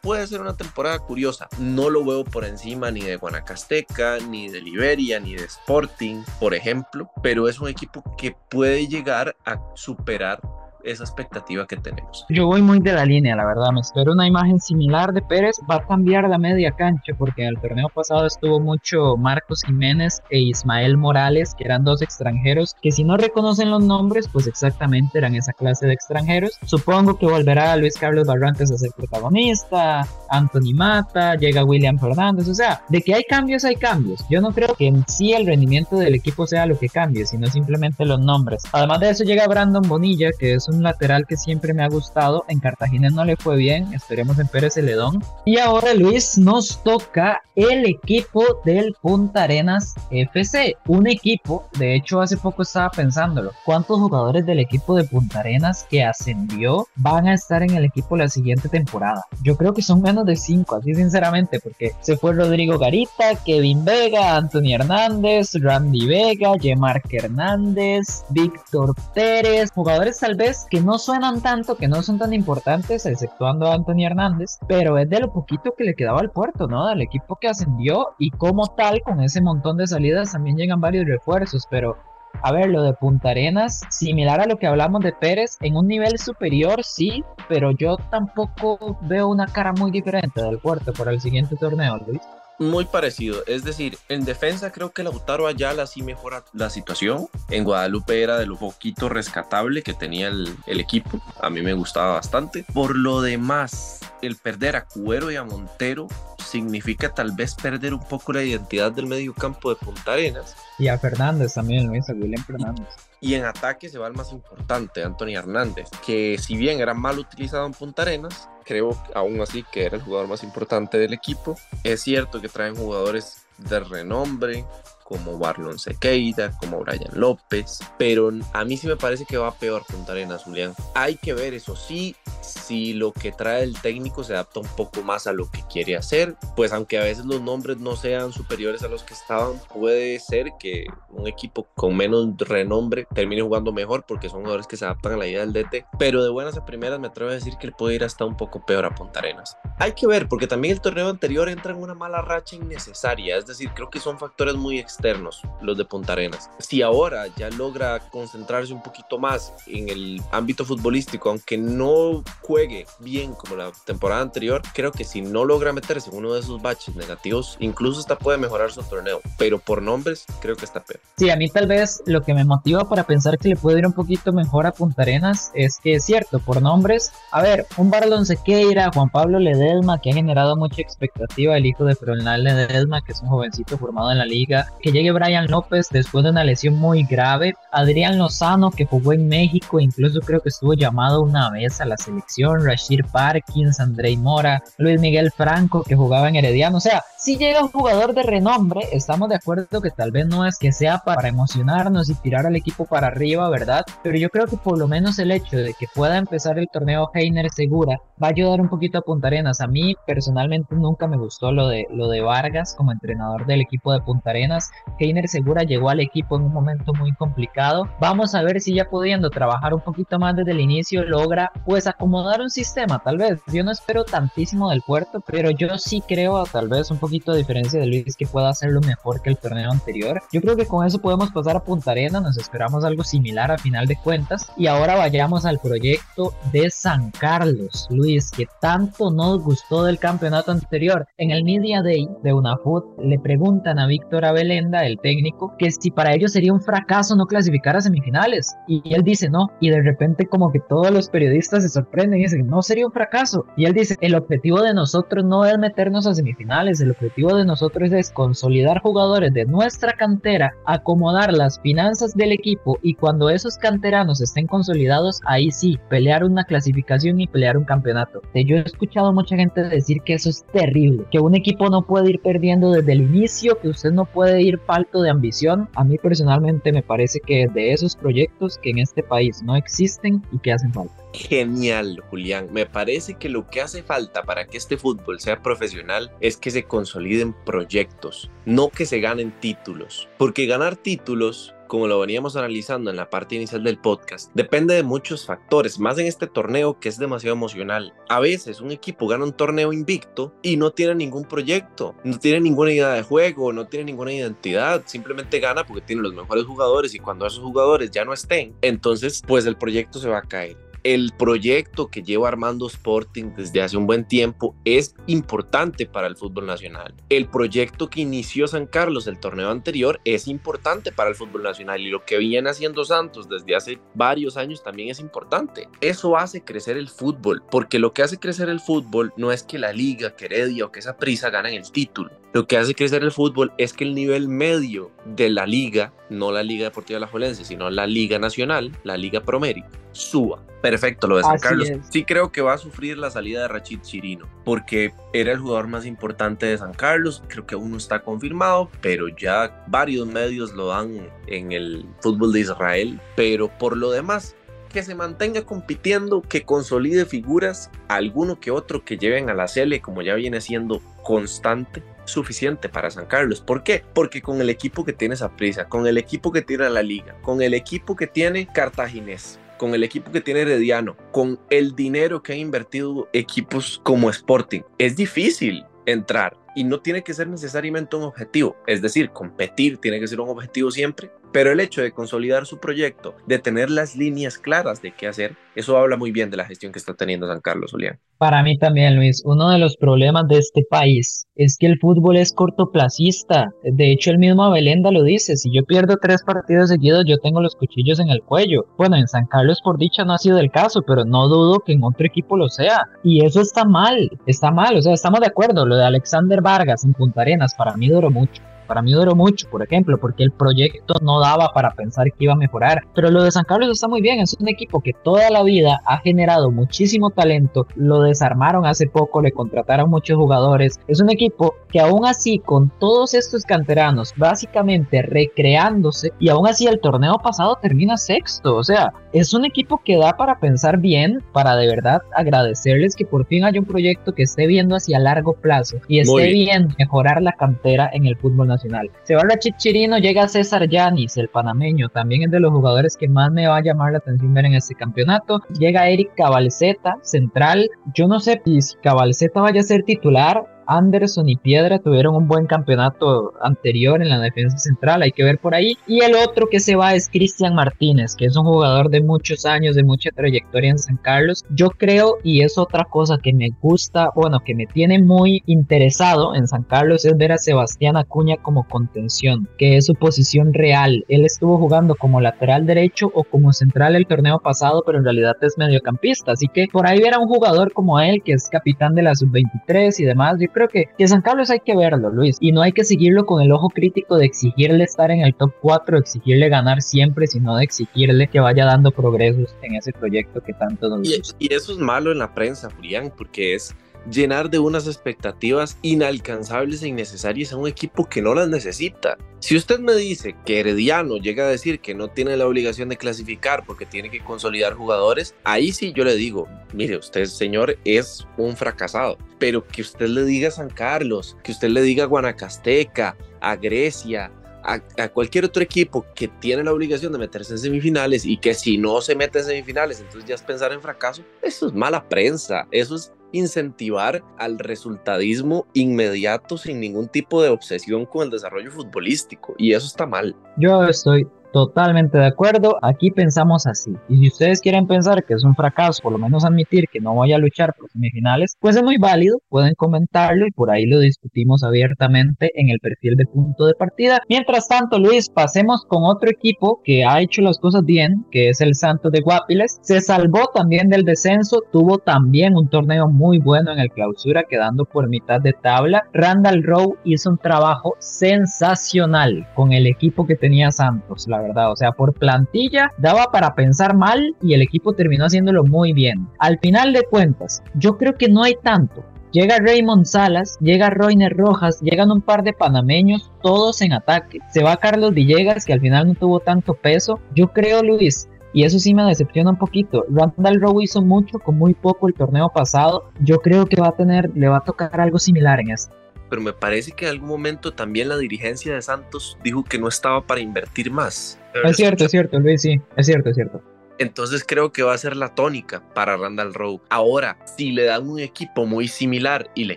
Speaker 2: puede ser una temporada curiosa. No lo veo por encima ni de Guanacasteca, ni de Liberia, ni de Sporting, por ejemplo, pero es un equipo que puede llegar a superar esa expectativa que tenemos.
Speaker 1: Yo voy muy de la línea, la verdad. Me espero una imagen similar de Pérez. Va a cambiar la media cancha porque el torneo pasado estuvo mucho Marcos Jiménez e Ismael Morales, que eran dos extranjeros que si no reconocen los nombres, pues exactamente eran esa clase de extranjeros. Supongo que volverá Luis Carlos Barrantes a ser protagonista, Anthony Mata, llega William Fernández. O sea, de que hay cambios, hay cambios. Yo no creo que en sí el rendimiento del equipo sea lo que cambie, sino simplemente los nombres. Además de eso llega Brandon Bonilla, que es un un lateral que siempre me ha gustado. En Cartagena no le fue bien, esperemos en Pérez Celedón. Y ahora Luis nos toca el equipo del Punta Arenas FC, un equipo, de hecho hace poco estaba pensándolo, ¿cuántos jugadores del equipo de Punta Arenas que ascendió van a estar en el equipo la siguiente temporada? Yo creo que son menos de 5, así sinceramente, porque se fue Rodrigo Garita, Kevin Vega, Anthony Hernández, Randy Vega, Yemark Hernández, Víctor Pérez, jugadores tal vez que no suenan tanto, que no son tan importantes, exceptuando a Anthony Hernández, pero es de lo poquito que le quedaba al puerto, ¿no? Del equipo que ascendió y como tal, con ese montón de salidas también llegan varios refuerzos, pero a ver, lo de Punta Arenas, similar a lo que hablamos de Pérez, en un nivel superior sí, pero yo tampoco veo una cara muy diferente del puerto para el siguiente torneo, Luis.
Speaker 2: Muy parecido, es decir, en defensa creo que Lautaro Ayala sí mejora la situación. En Guadalupe era de lo poquito rescatable que tenía el, el equipo, a mí me gustaba bastante. Por lo demás, el perder a Cuero y a Montero significa tal vez perder un poco la identidad del medio campo de Punta Arenas.
Speaker 1: Y a Fernández también, Luis, a William Fernández.
Speaker 2: Y en ataque se va el más importante, Anthony Hernández, que si bien era mal utilizado en Punta Arenas, creo aún así que era el jugador más importante del equipo. Es cierto que traen jugadores de renombre, como Barlon Sequeira, como Brian López, pero a mí sí me parece que va peor Punta Arenas, Julián. Hay que ver eso sí, si lo que trae el técnico se adapta un poco más a lo que quiere hacer, pues aunque a veces los nombres no sean superiores a los que estaban, puede ser que un equipo con menos renombre termine jugando mejor porque son jugadores que se adaptan a la idea del DT, pero de buenas a primeras me atrevo a decir que él puede ir hasta un poco peor a Punta Arenas. Hay que ver, porque también el torneo anterior entra en una mala racha innecesaria, es decir, creo que son factores muy externos, los de Punta Arenas. Si ahora ya logra concentrarse un poquito más en el ámbito futbolístico, aunque no juegue bien como la temporada anterior, creo que si no logra meterse en uno de esos baches negativos, incluso hasta puede mejorar su torneo. Pero por nombres, creo que está peor.
Speaker 1: Sí, a mí tal vez lo que me motiva para pensar que le puede ir un poquito mejor a Punta Arenas es que es cierto, por nombres, a ver, un Barlon Sequeira, Juan Pablo Ledesma, que ha generado mucha expectativa, el hijo de Fronal Ledesma, que es un jovencito formado en la liga, que llegue Brian López después de una lesión muy grave, Adrián Lozano que jugó en México, incluso creo que estuvo llamado una vez a la selección, Rashir Parkins, Andrei Mora, Luis Miguel Franco que jugaba en Herediano, o sea, si llega un jugador de renombre, estamos de acuerdo que tal vez no es que sea para emocionarnos y tirar al equipo para arriba, ¿verdad? Pero yo creo que por lo menos el hecho de que pueda empezar el torneo Heiner Segura va a ayudar un poquito a Punta Arenas. A mí personalmente nunca me gustó lo de, lo de Vargas como entrenador del equipo de Punta Arenas. Heiner Segura llegó al equipo en un momento muy complicado. Vamos a ver si ya pudiendo trabajar un poquito más desde el inicio logra pues acomodar un sistema, tal vez. Yo no espero tantísimo del puerto, pero yo sí creo tal vez un poquito de diferencia de Luis que pueda hacerlo mejor que el torneo anterior. Yo creo que con eso podemos pasar a Punta Arena, nos esperamos algo similar a final de cuentas. Y ahora vayamos al proyecto de San Carlos, Luis, que tanto nos gustó del campeonato anterior. En el Media Day de UNAFUT le preguntan a Víctor Abelenda, el técnico, que si para ellos sería un fracaso no clasificar a semifinales. Y él dice no. Y de repente como que todos los periodistas se sorprenden y dicen, no sería un fracaso. Y él dice, el objetivo de nosotros no es meternos a semifinales, el objetivo de nosotros es consolidar jugadores de nuestra cantera, acomodar las finanzas del equipo y cuando esos canteranos estén consolidados, ahí sí, pelear una clasificación y pelear un campeonato. Yo he escuchado mucha gente decir que eso es terrible, que un equipo no puede ir perdiendo desde el inicio, que usted no puede ir falto de ambición. A mí personalmente me parece que de esos proyectos que en este país no existen y que hacen falta.
Speaker 2: Genial, Julián. Me parece que lo que hace falta para que este fútbol sea profesional es que se consoliden proyectos, no que se ganen títulos. Porque ganar títulos como lo veníamos analizando en la parte inicial del podcast, depende de muchos factores, más en este torneo que es demasiado emocional. A veces un equipo gana un torneo invicto y no tiene ningún proyecto, no tiene ninguna idea de juego, no tiene ninguna identidad, simplemente gana porque tiene los mejores jugadores y cuando esos jugadores ya no estén, entonces pues el proyecto se va a caer el proyecto que lleva Armando Sporting desde hace un buen tiempo es importante para el fútbol nacional. El proyecto que inició San Carlos el torneo anterior es importante para el fútbol nacional y lo que viene haciendo Santos desde hace varios años también es importante. Eso hace crecer el fútbol, porque lo que hace crecer el fútbol no es que la liga, que o que esa prisa ganen el título. Lo que hace crecer el fútbol es que el nivel medio de la liga, no la Liga Deportiva de la Jolense, sino la Liga Nacional, la Liga Promérica, suba. Perfecto, lo de San Carlos. Sí creo que va a sufrir la salida de Rachid Chirino, porque era el jugador más importante de San Carlos. Creo que aún no está confirmado, pero ya varios medios lo dan en el fútbol de Israel. Pero por lo demás, que se mantenga compitiendo, que consolide figuras, alguno que otro que lleven a la Cele, como ya viene siendo constante, suficiente para San Carlos. ¿Por qué? Porque con el equipo que tiene prisa, con el equipo que tiene la liga, con el equipo que tiene Cartaginés, con el equipo que tiene Herediano, con el dinero que han invertido equipos como Sporting, es difícil entrar y no tiene que ser necesariamente un objetivo, es decir, competir tiene que ser un objetivo siempre, pero el hecho de consolidar su proyecto, de tener las líneas claras de qué hacer, eso habla muy bien de la gestión que está teniendo San Carlos Julián.
Speaker 1: Para mí también, Luis, uno de los problemas de este país es que el fútbol es cortoplacista. De hecho, el mismo Abelenda lo dice, si yo pierdo tres partidos seguidos, yo tengo los cuchillos en el cuello. Bueno, en San Carlos por dicha no ha sido el caso, pero no dudo que en otro equipo lo sea. Y eso está mal, está mal, o sea, estamos de acuerdo. Lo de Alexander Vargas en Punta Arenas para mí duró mucho. Para mí duró mucho, por ejemplo, porque el proyecto no daba para pensar que iba a mejorar. Pero lo de San Carlos está muy bien, es un equipo que toda la vida ha generado muchísimo talento, lo desarmaron hace poco, le contrataron muchos jugadores. Es un equipo que aún así, con todos estos canteranos, básicamente recreándose, y aún así el torneo pasado termina sexto. O sea, es un equipo que da para pensar bien, para de verdad agradecerles que por fin haya un proyecto que esté viendo hacia largo plazo y esté bien mejorar la cantera en el fútbol nacional se va la Chichirino, llega César Yanis, el panameño, también es de los jugadores que más me va a llamar la atención ver en este campeonato. Llega Eric Cabalceta, central. Yo no sé si Cabalceta vaya a ser titular Anderson y Piedra tuvieron un buen campeonato anterior en la defensa central, hay que ver por ahí. Y el otro que se va es Cristian Martínez, que es un jugador de muchos años, de mucha trayectoria en San Carlos. Yo creo, y es otra cosa que me gusta, bueno, que me tiene muy interesado en San Carlos, es ver a Sebastián Acuña como contención, que es su posición real. Él estuvo jugando como lateral derecho o como central el torneo pasado, pero en realidad es mediocampista. Así que por ahí ver a un jugador como él, que es capitán de la sub-23 y demás, yo creo que, que San Carlos hay que verlo, Luis, y no hay que seguirlo con el ojo crítico de exigirle estar en el top 4, exigirle ganar siempre, sino de exigirle que vaya dando progresos en ese proyecto que tanto nos
Speaker 2: gusta. Y, y eso es malo en la prensa, Julián, porque es llenar de unas expectativas inalcanzables e innecesarias a un equipo que no las necesita. Si usted me dice que Herediano llega a decir que no tiene la obligación de clasificar porque tiene que consolidar jugadores, ahí sí yo le digo, mire, usted señor es un fracasado. Pero que usted le diga a San Carlos, que usted le diga a Guanacasteca, a Grecia, a, a, cualquier otro equipo que tiene la obligación de meterse en semifinales y que si no se mete en semifinales, entonces ya es pensar en fracaso, eso es mala prensa, eso es incentivar al resultadismo inmediato sin ningún tipo de obsesión con el desarrollo futbolístico y eso está mal.
Speaker 1: Yo estoy Totalmente de acuerdo, aquí pensamos así. Y si ustedes quieren pensar que es un fracaso, por lo menos admitir que no voy a luchar por semifinales, pues es muy válido, pueden comentarlo y por ahí lo discutimos abiertamente en el perfil de punto de partida. Mientras tanto, Luis, pasemos con otro equipo que ha hecho las cosas bien, que es el Santos de Guapiles. Se salvó también del descenso, tuvo también un torneo muy bueno en el clausura, quedando por mitad de tabla. Randall Rowe hizo un trabajo sensacional con el equipo que tenía Santos verdad. O sea, por plantilla daba para pensar mal y el equipo terminó haciéndolo muy bien. Al final de cuentas, yo creo que no hay tanto. Llega Raymond Salas, llega Roiner Rojas, llegan un par de panameños, todos en ataque. Se va Carlos Villegas, que al final no tuvo tanto peso. Yo creo, Luis, y eso sí me decepciona un poquito. Randall Rowe hizo mucho con muy poco el torneo pasado. Yo creo que va a tener, le va a tocar algo similar en este
Speaker 2: pero me parece que en algún momento también la dirigencia de Santos dijo que no estaba para invertir más.
Speaker 1: Es cierto, es cierto, Luis, sí, es cierto, es cierto.
Speaker 2: Entonces creo que va a ser la tónica para Randall Rowe. Ahora, si le dan un equipo muy similar y le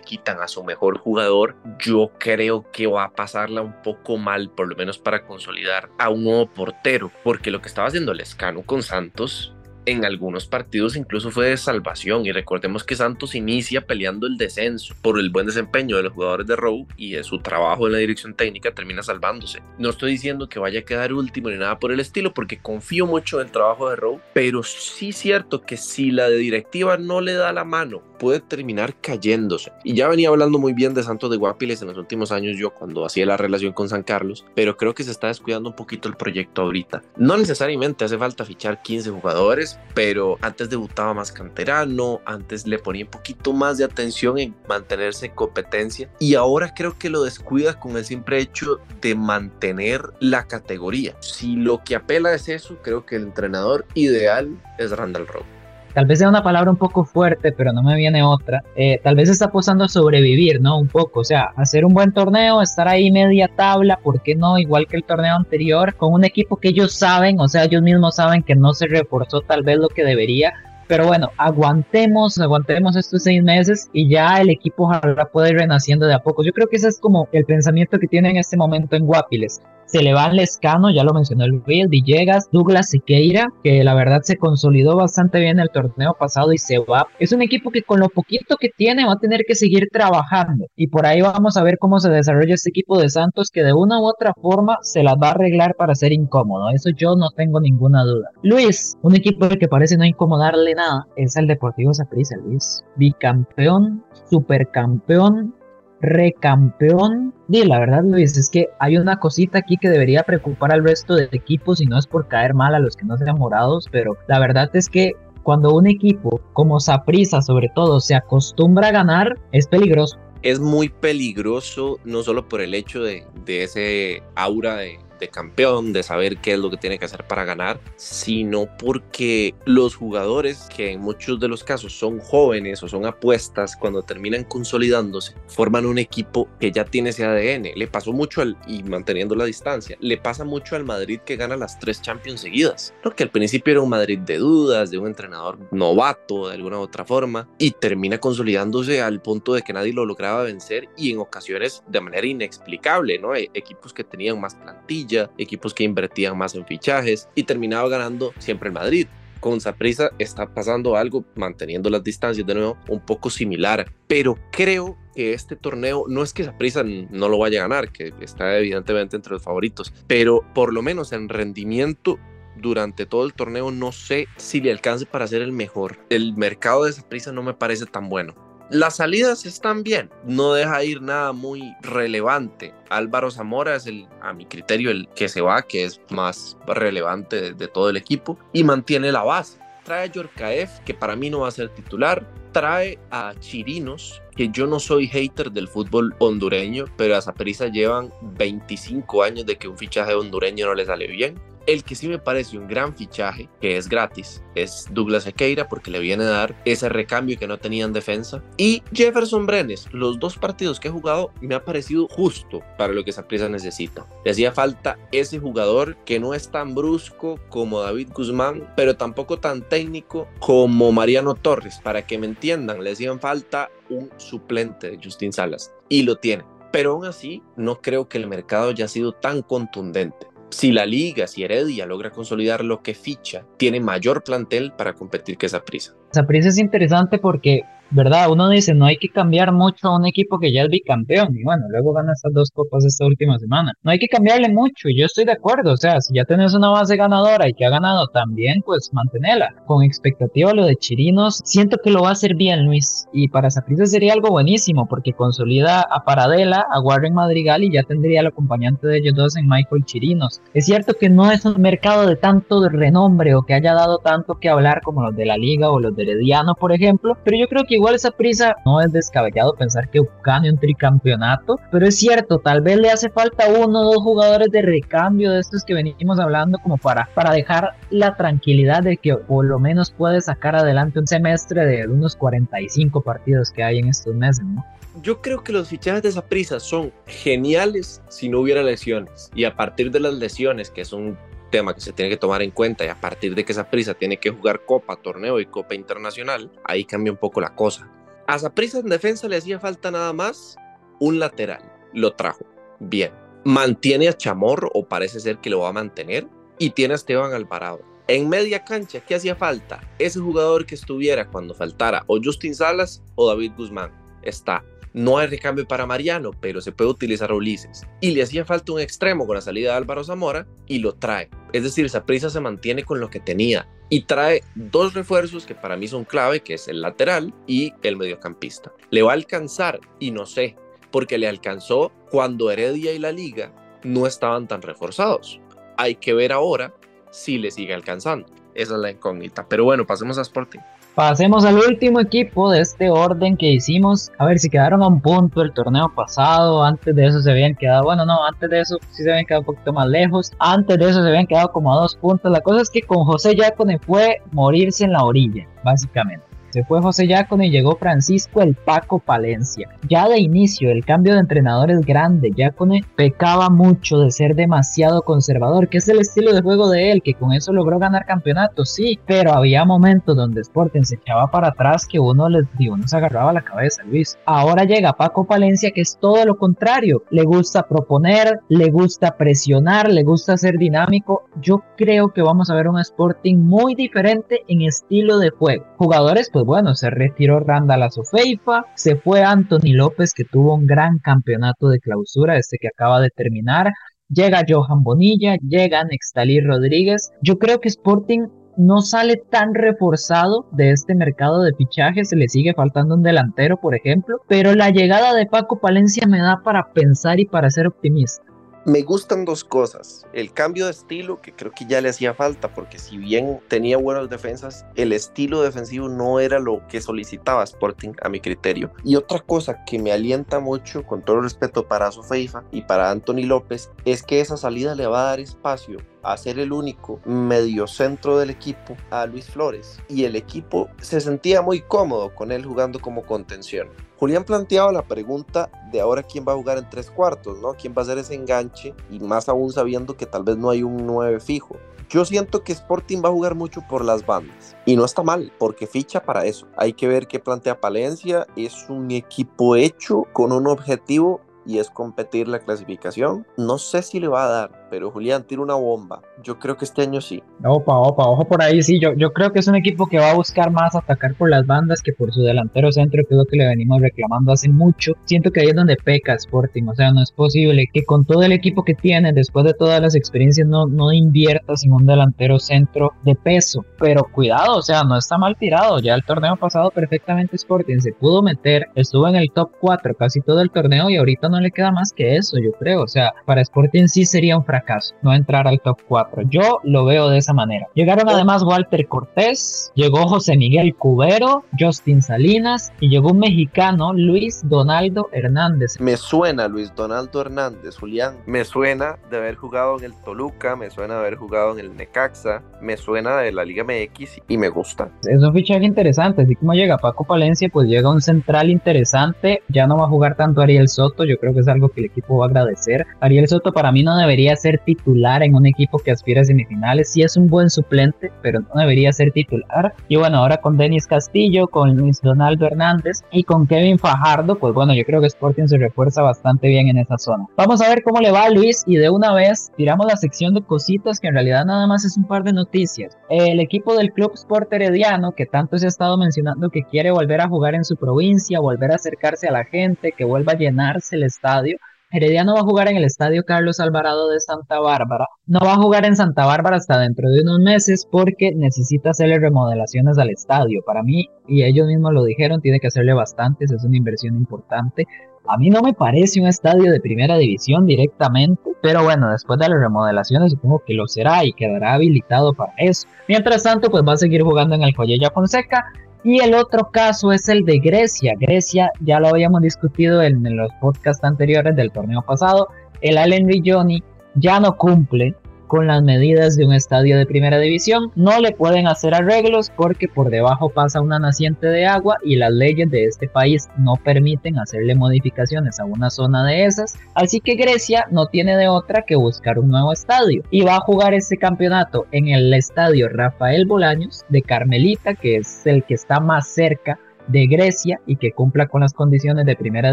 Speaker 2: quitan a su mejor jugador, yo creo que va a pasarla un poco mal, por lo menos para consolidar a un nuevo portero, porque lo que estaba haciendo Lescano con Santos en algunos partidos incluso fue de salvación y recordemos que Santos inicia peleando el descenso por el buen desempeño de los jugadores de Rowe y de su trabajo en la dirección técnica termina salvándose. No estoy diciendo que vaya a quedar último ni nada por el estilo porque confío mucho en el trabajo de Rowe, pero sí cierto que si la directiva no le da la mano puede terminar cayéndose. Y ya venía hablando muy bien de Santos de Guapiles en los últimos años yo cuando hacía la relación con San Carlos, pero creo que se está descuidando un poquito el proyecto ahorita. No necesariamente hace falta fichar 15 jugadores, pero antes debutaba más canterano, antes le ponía un poquito más de atención en mantenerse en competencia y ahora creo que lo descuida con el simple hecho de mantener la categoría. Si lo que apela es eso, creo que el entrenador ideal es Randall Rowe
Speaker 1: tal vez sea una palabra un poco fuerte, pero no me viene otra, eh, tal vez está apostando sobrevivir, ¿no? Un poco, o sea, hacer un buen torneo, estar ahí media tabla, ¿por qué no? Igual que el torneo anterior, con un equipo que ellos saben, o sea, ellos mismos saben que no se reforzó tal vez lo que debería, pero bueno, aguantemos, aguantemos estos seis meses y ya el equipo ojalá pueda ir renaciendo de a poco. Yo creo que ese es como el pensamiento que tiene en este momento en Guapiles se le va Lescano, ya lo mencionó el Luis, Villegas, Douglas Siqueira, que la verdad se consolidó bastante bien el torneo pasado y se va. Es un equipo que con lo poquito que tiene va a tener que seguir trabajando y por ahí vamos a ver cómo se desarrolla este equipo de Santos que de una u otra forma se las va a arreglar para ser incómodo. Eso yo no tengo ninguna duda. Luis, un equipo que parece no incomodarle nada, es el Deportivo Saprissa, Luis. Bicampeón, supercampeón, recampeón. Y la verdad, Luis, es que hay una cosita aquí que debería preocupar al resto de equipos y no es por caer mal a los que no sean morados, pero la verdad es que cuando un equipo como Saprisa sobre todo se acostumbra a ganar, es peligroso.
Speaker 2: Es muy peligroso, no solo por el hecho de, de ese aura de, de campeón, de saber qué es lo que tiene que hacer para ganar, sino porque los jugadores, que en muchos de los casos son jóvenes o son apuestas, cuando terminan consolidándose, forman un equipo que ya tiene ese ADN. Le pasó mucho al, y manteniendo la distancia, le pasa mucho al Madrid que gana las tres Champions seguidas, ¿no? que al principio era un Madrid de dudas, de un entrenador novato de alguna u otra forma, y termina consolidándose al punto de que nadie lo lograba vencer y en ocasiones de manera inexplicable, ¿no? E, equipos que tenían más plantilla equipos que invertían más en fichajes y terminaba ganando siempre el Madrid. Con Saprisa está pasando algo, manteniendo las distancias de nuevo, un poco similar, pero creo que este torneo no es que Saprisa no lo vaya a ganar, que está evidentemente entre los favoritos, pero por lo menos en rendimiento durante todo el torneo no sé si le alcance para ser el mejor. El mercado de Saprisa no me parece tan bueno. Las salidas están bien, no deja ir nada muy relevante. Álvaro Zamora es el, a mi criterio, el que se va, que es más relevante de, todo el equipo y mantiene la base. Trae a Yorkaev, que para mí no va a ser titular. Trae a Chirinos, que yo no soy hater del fútbol hondureño, pero a Zaprisa llevan 25 años de que un fichaje hondureño no le sale bien. El que sí me parece un gran fichaje, que es gratis, es Douglas Equeira porque le viene a dar ese recambio que no tenía en defensa. Y Jefferson Brenes, los dos partidos que he jugado me ha parecido justo para lo que esa prisa necesita. Le hacía falta ese jugador que no es tan brusco como David Guzmán, pero tampoco tan técnico como Mariano Torres. Para que me entiendan, le hacían falta un suplente de Justin Salas y lo tiene. Pero aún así, no creo que el mercado haya sido tan contundente si la liga, si Heredia logra consolidar lo que ficha, tiene mayor plantel para competir que esa prisa.
Speaker 1: Es interesante porque ¿verdad? Uno dice, no hay que cambiar mucho a un equipo que ya es bicampeón, y bueno, luego gana estas dos copas esta última semana. No hay que cambiarle mucho, y yo estoy de acuerdo, o sea, si ya tenés una base ganadora y que ha ganado también, pues manténela. Con expectativa lo de Chirinos, siento que lo va a hacer bien Luis, y para Saprissa sería algo buenísimo, porque consolida a Paradela, a Warren Madrigal, y ya tendría el acompañante de ellos dos en Michael Chirinos. Es cierto que no es un mercado de tanto renombre o que haya dado tanto que hablar como los de la Liga o los de Herediano, por ejemplo, pero yo creo que igual esa prisa no es descabellado pensar que gane un tricampeonato, pero es cierto, tal vez le hace falta uno o dos jugadores de recambio de estos que venimos hablando como para, para dejar la tranquilidad de que por lo menos puede sacar adelante un semestre de unos 45 partidos que hay en estos meses, ¿no?
Speaker 2: yo creo que los fichajes de esa prisa son geniales si no hubiera lesiones. Y a partir de las lesiones, que es un tema que se tiene que tomar en cuenta y a partir de que esa prisa tiene que jugar Copa, Torneo y Copa Internacional, ahí cambia un poco la cosa. A esa prisa en defensa le hacía falta nada más un lateral. Lo trajo. Bien. Mantiene a Chamorro o parece ser que lo va a mantener y tiene a Esteban Alvarado. En media cancha, ¿qué hacía falta? Ese jugador que estuviera cuando faltara o Justin Salas o David Guzmán. Está no hay recambio para Mariano, pero se puede utilizar a Ulises. Y le hacía falta un extremo con la salida de Álvaro Zamora y lo trae. Es decir, prisa se mantiene con lo que tenía y trae dos refuerzos que para mí son clave, que es el lateral y el mediocampista. Le va a alcanzar y no sé, porque le alcanzó cuando Heredia y la liga no estaban tan reforzados. Hay que ver ahora si le sigue alcanzando. Esa es la incógnita. Pero bueno, pasemos a Sporting.
Speaker 1: Pasemos al último equipo de este orden que hicimos. A ver si quedaron a un punto el torneo pasado. Antes de eso se habían quedado, bueno, no, antes de eso sí se habían quedado un poquito más lejos. Antes de eso se habían quedado como a dos puntos. La cosa es que con José Yacone fue morirse en la orilla, básicamente. Se fue José Yacone y llegó Francisco el Paco Palencia. Ya de inicio, el cambio de entrenador es grande. Yacone pecaba mucho de ser demasiado conservador, que es el estilo de juego de él, que con eso logró ganar campeonatos, sí, pero había momentos donde Sporting se echaba para atrás que uno, les, uno se agarraba la cabeza, Luis. Ahora llega Paco Palencia, que es todo lo contrario. Le gusta proponer, le gusta presionar, le gusta ser dinámico. Yo creo que vamos a ver un Sporting muy diferente en estilo de juego. Jugadores, pues pues bueno, se retiró Randall Sofeifa, se fue Anthony López que tuvo un gran campeonato de clausura, este que acaba de terminar, llega Johan Bonilla, llega Nextalí Rodríguez. Yo creo que Sporting no sale tan reforzado de este mercado de fichajes, se le sigue faltando un delantero, por ejemplo, pero la llegada de Paco Palencia me da para pensar y para ser optimista.
Speaker 2: Me gustan dos cosas. El cambio de estilo, que creo que ya le hacía falta, porque si bien tenía buenas defensas, el estilo defensivo no era lo que solicitaba Sporting a mi criterio. Y otra cosa que me alienta mucho, con todo respeto para Sofeifa y para Anthony López, es que esa salida le va a dar espacio a ser el único medio centro del equipo a Luis Flores. Y el equipo se sentía muy cómodo con él jugando como contención. Julián planteaba la pregunta de ahora quién va a jugar en tres cuartos, ¿no? ¿Quién va a hacer ese enganche? Y más aún sabiendo que tal vez no hay un 9 fijo. Yo siento que Sporting va a jugar mucho por las bandas. Y no está mal, porque ficha para eso. Hay que ver qué plantea Palencia. Es un equipo hecho con un objetivo y es competir la clasificación. No sé si le va a dar, pero Julián tira una bomba. Yo creo que este año sí.
Speaker 1: Opa, opa, ojo por ahí, sí. Yo, yo creo que es un equipo que va a buscar más atacar por las bandas que por su delantero centro, que es lo que le venimos reclamando hace mucho. Siento que ahí es donde peca Sporting. O sea, no es posible que con todo el equipo que tiene, después de todas las experiencias, no, no inviertas en un delantero centro de peso. Pero cuidado, o sea, no está mal tirado. Ya el torneo pasado perfectamente Sporting se pudo meter, estuvo en el top 4 casi todo el torneo y ahorita no le queda más que eso, yo creo. O sea, para Sporting sí sería un fracaso no entrar al top 4. Yo lo veo de esa manera. Llegaron además Walter Cortés, llegó José Miguel Cubero, Justin Salinas y llegó un mexicano, Luis Donaldo Hernández.
Speaker 2: Me suena Luis Donaldo Hernández, Julián. Me suena de haber jugado en el Toluca, me suena de haber jugado en el Necaxa, me suena de la Liga MX y me gusta.
Speaker 1: Es un fichaje interesante, así como llega Paco Palencia, pues llega un central interesante. Ya no va a jugar tanto Ariel Soto, yo creo que es algo que el equipo va a agradecer. Ariel Soto para mí no debería ser titular en un equipo que aspira a semifinales. Sí es un buen suplente, pero no debería ser titular. Y bueno, ahora con Denis Castillo, con Luis Donaldo Hernández y con Kevin Fajardo, pues bueno, yo creo que Sporting se refuerza bastante bien en esa zona. Vamos a ver cómo le va a Luis y de una vez tiramos la sección de cositas que en realidad nada más es un par de noticias. El equipo del Club Sport Herediano, que tanto se ha estado mencionando que quiere volver a jugar en su provincia, volver a acercarse a la gente, que vuelva a llenarse el estadio, Herediano va a jugar en el Estadio Carlos Alvarado de Santa Bárbara. No va a jugar en Santa Bárbara hasta dentro de unos meses porque necesita hacerle remodelaciones al estadio. Para mí, y ellos mismos lo dijeron, tiene que hacerle bastantes, es una inversión importante. A mí no me parece un estadio de primera división directamente, pero bueno, después de las remodelaciones supongo que lo será y quedará habilitado para eso. Mientras tanto, pues va a seguir jugando en el Joyella Fonseca y el otro caso es el de Grecia. Grecia ya lo habíamos discutido en, los podcasts anteriores del torneo pasado. El Allen Johnny ya no cumple con las medidas de un estadio de primera división. No le pueden hacer arreglos porque por debajo pasa una naciente de agua y las leyes de este país no permiten hacerle modificaciones a una zona de esas. Así que Grecia no tiene de otra que buscar un nuevo estadio y va a jugar este campeonato en el estadio Rafael Bolaños de Carmelita, que es el que está más cerca de Grecia y que cumpla con las condiciones de primera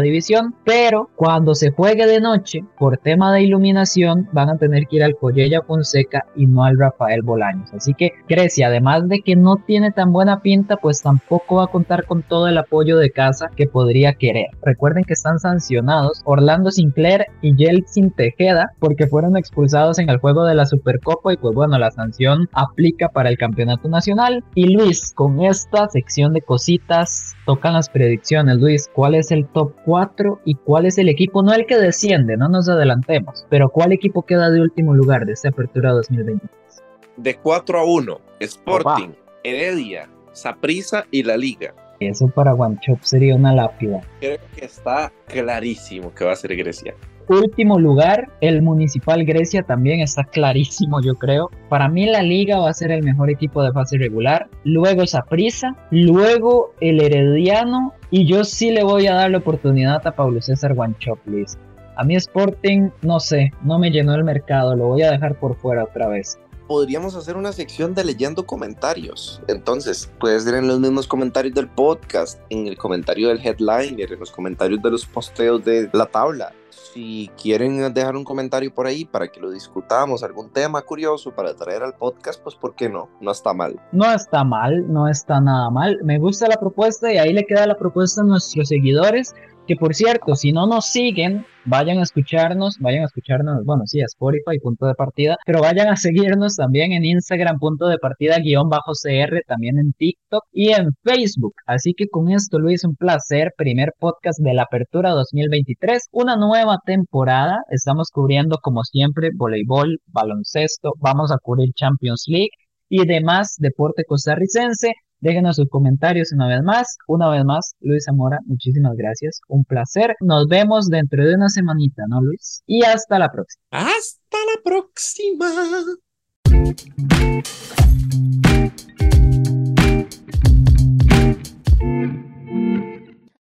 Speaker 1: división, pero cuando se juegue de noche, por tema de iluminación, van a tener que ir al Collella Fonseca y no al Rafael Bolaños. Así que Grecia, además de que no tiene tan buena pinta, pues tampoco va a contar con todo el apoyo de casa que podría querer. Recuerden que están sancionados Orlando Sinclair y Yeltsin Tejeda porque fueron expulsados en el juego de la Supercopa y pues bueno, la sanción aplica para el campeonato nacional. Y Luis, con esta sección de cositas, tocan las predicciones. Luis, ¿cuál es el top 4 y cuál es el equipo? No el que desciende, no nos adelantemos, pero ¿cuál equipo queda de último lugar de esta apertura 2023?
Speaker 2: De 4 a 1, Sporting, Heredia, Saprisa y la Liga.
Speaker 1: Eso para Guanchop sería una lápida.
Speaker 2: Creo que está clarísimo que va a ser Grecia.
Speaker 1: Último lugar, el Municipal Grecia también está clarísimo, yo creo. Para mí la liga va a ser el mejor equipo de fase regular. Luego Saprisa, luego el Herediano y yo sí le voy a dar la oportunidad a Pablo César Guanchoplis. A mí Sporting, no sé, no me llenó el mercado, lo voy a dejar por fuera otra vez
Speaker 2: podríamos hacer una sección de leyendo comentarios. Entonces, puede ser en los mismos comentarios del podcast, en el comentario del headliner, en los comentarios de los posteos de la tabla. Si quieren dejar un comentario por ahí para que lo discutamos, algún tema curioso para traer al podcast, pues ¿por qué no? No está mal.
Speaker 1: No está mal, no está nada mal. Me gusta la propuesta y ahí le queda la propuesta a nuestros seguidores que por cierto, si no nos siguen, vayan a escucharnos, vayan a escucharnos, bueno, sí, a Spotify, punto de partida, pero vayan a seguirnos también en Instagram, punto de partida, guion bajo CR, también en TikTok y en Facebook. Así que con esto, Luis, un placer, primer podcast de la Apertura 2023, una nueva temporada, estamos cubriendo como siempre voleibol, baloncesto, vamos a cubrir Champions League y demás deporte costarricense. Déjenos sus comentarios una vez más. Una vez más, Luis Zamora, muchísimas gracias. Un placer. Nos vemos dentro de una semanita, ¿no, Luis? Y hasta la próxima.
Speaker 2: Hasta la próxima.